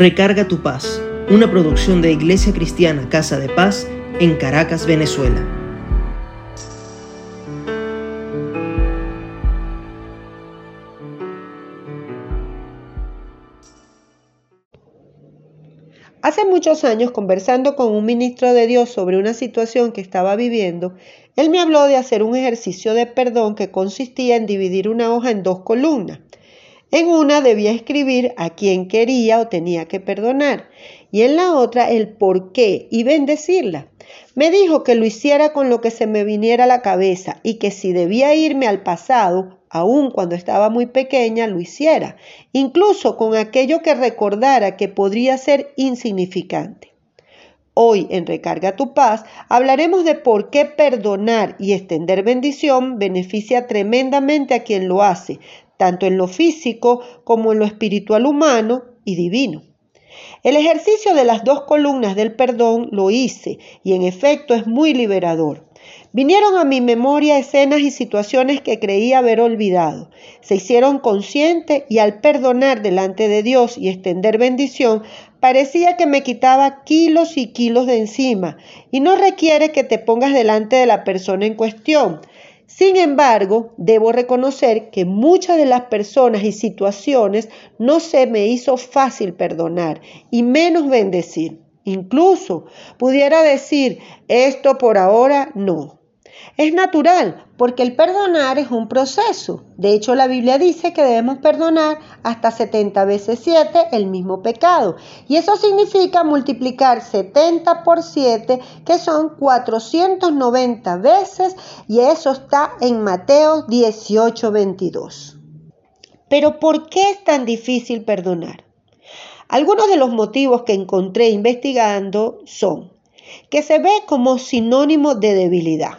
Recarga tu paz, una producción de Iglesia Cristiana Casa de Paz en Caracas, Venezuela. Hace muchos años, conversando con un ministro de Dios sobre una situación que estaba viviendo, él me habló de hacer un ejercicio de perdón que consistía en dividir una hoja en dos columnas. En una debía escribir a quién quería o tenía que perdonar y en la otra el por qué y bendecirla. Me dijo que lo hiciera con lo que se me viniera a la cabeza y que si debía irme al pasado, aun cuando estaba muy pequeña, lo hiciera, incluso con aquello que recordara que podría ser insignificante. Hoy en Recarga tu paz hablaremos de por qué perdonar y extender bendición beneficia tremendamente a quien lo hace, tanto en lo físico como en lo espiritual humano y divino. El ejercicio de las dos columnas del perdón lo hice y en efecto es muy liberador. Vinieron a mi memoria escenas y situaciones que creía haber olvidado. Se hicieron conscientes y al perdonar delante de Dios y extender bendición, parecía que me quitaba kilos y kilos de encima. Y no requiere que te pongas delante de la persona en cuestión. Sin embargo, debo reconocer que muchas de las personas y situaciones no se me hizo fácil perdonar y menos bendecir. Incluso pudiera decir, esto por ahora no. Es natural, porque el perdonar es un proceso. De hecho, la Biblia dice que debemos perdonar hasta 70 veces 7 el mismo pecado. Y eso significa multiplicar 70 por 7, que son 490 veces, y eso está en Mateo 18, 22. Pero ¿por qué es tan difícil perdonar? Algunos de los motivos que encontré investigando son que se ve como sinónimo de debilidad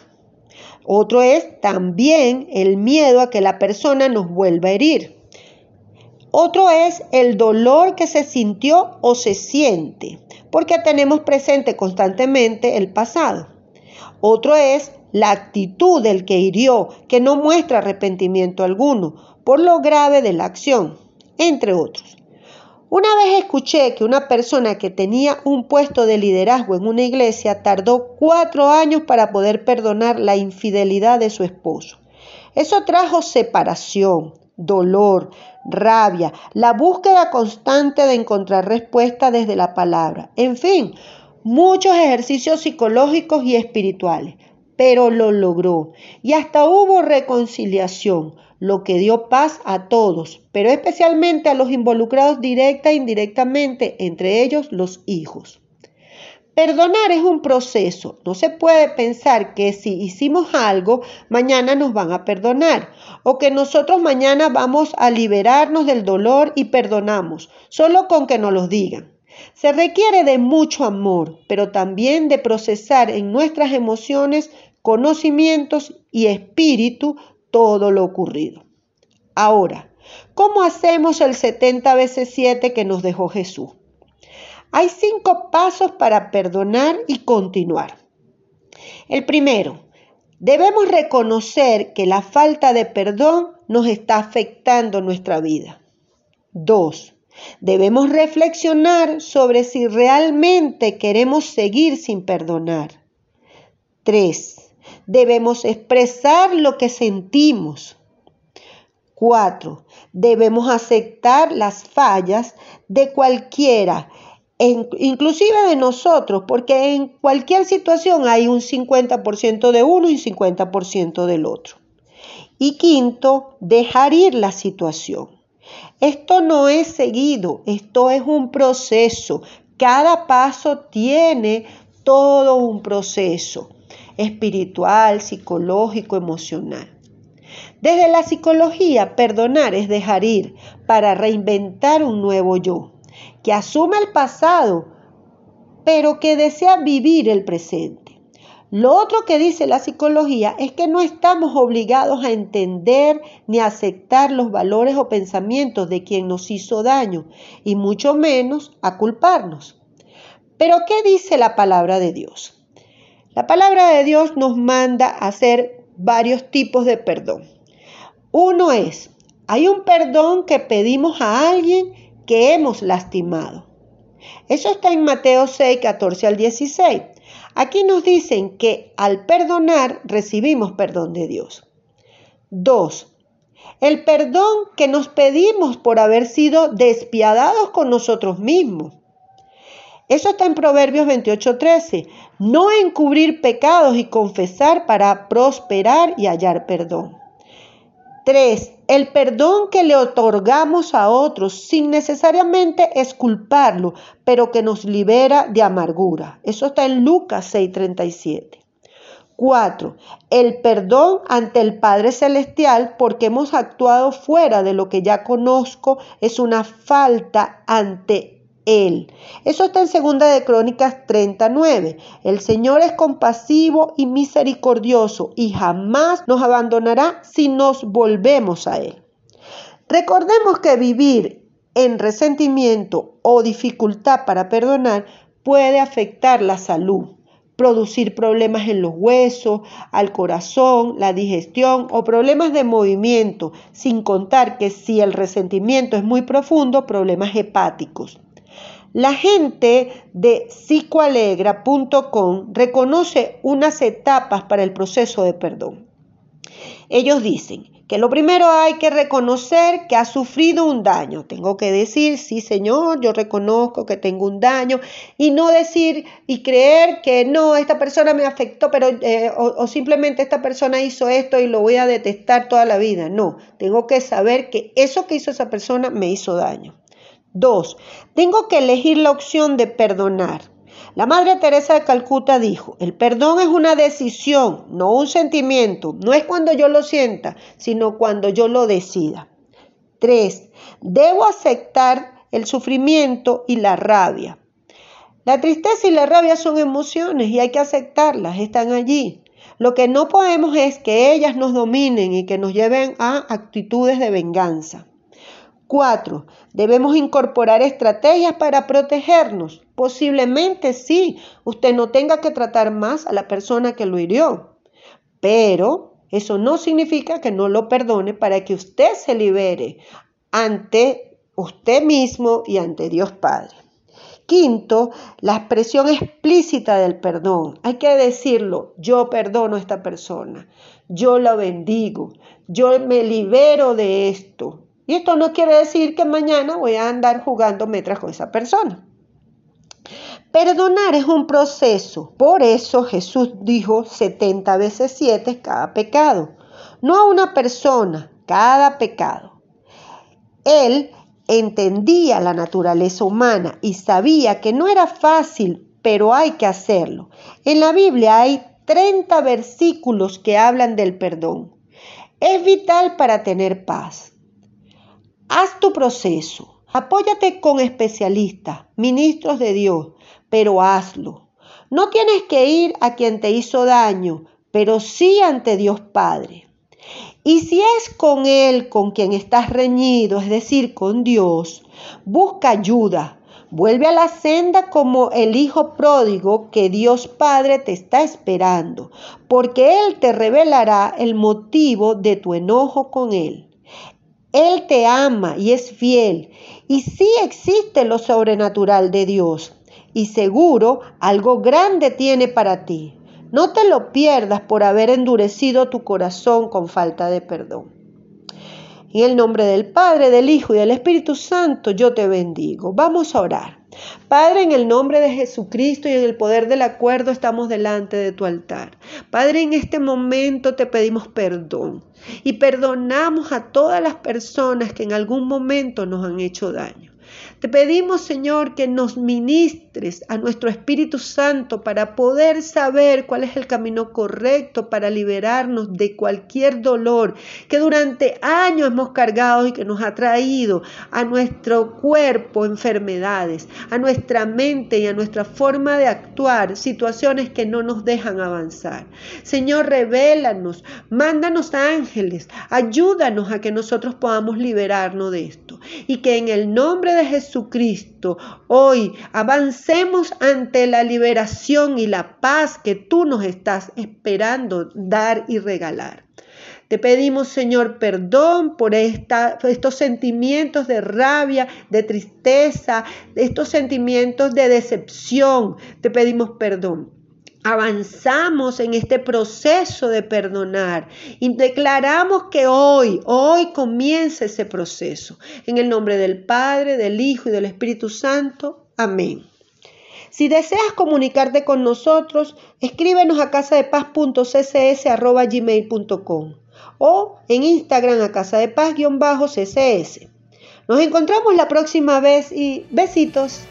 otro es también el miedo a que la persona nos vuelva a herir. Otro es el dolor que se sintió o se siente, porque tenemos presente constantemente el pasado. Otro es la actitud del que hirió, que no muestra arrepentimiento alguno por lo grave de la acción, entre otros. Una vez escuché que una persona que tenía un puesto de liderazgo en una iglesia tardó cuatro años para poder perdonar la infidelidad de su esposo. Eso trajo separación, dolor, rabia, la búsqueda constante de encontrar respuesta desde la palabra. En fin, muchos ejercicios psicológicos y espirituales, pero lo logró. Y hasta hubo reconciliación lo que dio paz a todos, pero especialmente a los involucrados directa e indirectamente, entre ellos los hijos. Perdonar es un proceso. No se puede pensar que si hicimos algo, mañana nos van a perdonar o que nosotros mañana vamos a liberarnos del dolor y perdonamos, solo con que nos lo digan. Se requiere de mucho amor, pero también de procesar en nuestras emociones, conocimientos y espíritu todo lo ocurrido. Ahora, ¿cómo hacemos el 70 veces 7 que nos dejó Jesús? Hay cinco pasos para perdonar y continuar. El primero, debemos reconocer que la falta de perdón nos está afectando nuestra vida. Dos, debemos reflexionar sobre si realmente queremos seguir sin perdonar. Tres, debemos expresar lo que sentimos. Cuatro, debemos aceptar las fallas de cualquiera, inclusive de nosotros, porque en cualquier situación hay un 50% de uno y un 50% del otro. Y quinto, dejar ir la situación. Esto no es seguido, esto es un proceso. Cada paso tiene todo un proceso espiritual, psicológico, emocional. Desde la psicología, perdonar es dejar ir para reinventar un nuevo yo, que asume el pasado, pero que desea vivir el presente. Lo otro que dice la psicología es que no estamos obligados a entender ni a aceptar los valores o pensamientos de quien nos hizo daño, y mucho menos a culparnos. Pero ¿qué dice la palabra de Dios? La palabra de Dios nos manda a hacer varios tipos de perdón. Uno es, hay un perdón que pedimos a alguien que hemos lastimado. Eso está en Mateo 6, 14 al 16. Aquí nos dicen que al perdonar recibimos perdón de Dios. 2. El perdón que nos pedimos por haber sido despiadados con nosotros mismos. Eso está en Proverbios 28:13. No encubrir pecados y confesar para prosperar y hallar perdón. 3. El perdón que le otorgamos a otros sin necesariamente esculparlo, pero que nos libera de amargura. Eso está en Lucas 6:37. 4. El perdón ante el Padre Celestial porque hemos actuado fuera de lo que ya conozco es una falta ante Él. Eso está en segunda de Crónicas 39. El Señor es compasivo y misericordioso y jamás nos abandonará si nos volvemos a Él. Recordemos que vivir en resentimiento o dificultad para perdonar puede afectar la salud producir problemas en los huesos, al corazón, la digestión o problemas de movimiento, sin contar que si el resentimiento es muy profundo, problemas hepáticos. La gente de psicoalegra.com reconoce unas etapas para el proceso de perdón. Ellos dicen, que lo primero hay que reconocer que ha sufrido un daño. Tengo que decir, sí Señor, yo reconozco que tengo un daño y no decir y creer que no, esta persona me afectó, pero eh, o, simplemente esta persona hizo esto y lo voy a detestar toda la vida. No, tengo que saber que eso que hizo esa persona me hizo daño. Dos, tengo que elegir la opción de perdonar. La Madre Teresa de Calcuta dijo, el perdón es una decisión, no un sentimiento. No es cuando yo lo sienta, sino cuando yo lo decida. 3. Debo aceptar el sufrimiento y la rabia. La tristeza y la rabia son emociones y hay que aceptarlas, están allí. Lo que no podemos es que ellas nos dominen y que nos lleven a actitudes de venganza. 4. Debemos incorporar estrategias para protegernos. Posiblemente sí, usted no tenga que tratar más a la persona que lo hirió, pero eso no significa que no lo perdone para que usted se libere ante usted mismo y ante Dios Padre. Quinto, la expresión explícita del perdón. Hay que decirlo, yo perdono a esta persona, yo la bendigo, yo me libero de esto, y esto no quiere decir que mañana voy a andar jugando metras con esa persona. Perdonar es un proceso. Por eso Jesús dijo 70 veces 7 cada pecado. No a una persona, cada pecado. Él entendía la naturaleza humana y sabía que no era fácil, pero hay que hacerlo. En la Biblia hay 30 versículos que hablan del perdón. Es vital para tener paz. Haz tu proceso. Apóyate con especialistas, ministros de Dios, pero hazlo. No tienes que ir a quien te hizo daño, pero sí ante Dios Padre. Y si es con Él con quien estás reñido, es decir, con Dios, busca ayuda. Vuelve a la senda como el Hijo pródigo que Dios Padre te está esperando, porque Él te revelará el motivo de tu enojo con Él. Él te ama y es fiel. Y sí existe lo sobrenatural de Dios. Y seguro algo grande tiene para ti. No te lo pierdas por haber endurecido tu corazón con falta de perdón. En el nombre del Padre, del Hijo y del Espíritu Santo, yo te bendigo. Vamos a orar. Padre, en el nombre de Jesucristo y en el poder del acuerdo estamos delante de tu altar. Padre, en este momento te pedimos perdón y perdonamos a todas las personas que en algún momento nos han hecho daño. Te pedimos, Señor, que nos ministres a nuestro Espíritu Santo para poder saber cuál es el camino correcto para liberarnos de cualquier dolor que durante años hemos cargado y que nos ha traído a nuestro cuerpo enfermedades, a nuestra mente y a nuestra forma de actuar situaciones que no nos dejan avanzar. Señor, revélanos, mándanos ángeles, ayúdanos a que nosotros podamos liberarnos de esto. Y que en el nombre de Jesucristo hoy avancemos ante la liberación y la paz que tú nos estás esperando dar y regalar. Te pedimos, Señor, perdón por estos sentimientos de rabia, de tristeza, estos sentimientos de decepción. Te pedimos perdón avanzamos en este proceso de perdonar y declaramos que hoy, hoy comienza ese proceso. En el nombre del Padre, del Hijo y del Espíritu Santo. Amén. Si deseas comunicarte con nosotros, escríbenos a casadepaz.ccs.gmail.com o en Instagram a casadepaz-ccs. Nos encontramos la próxima vez y besitos.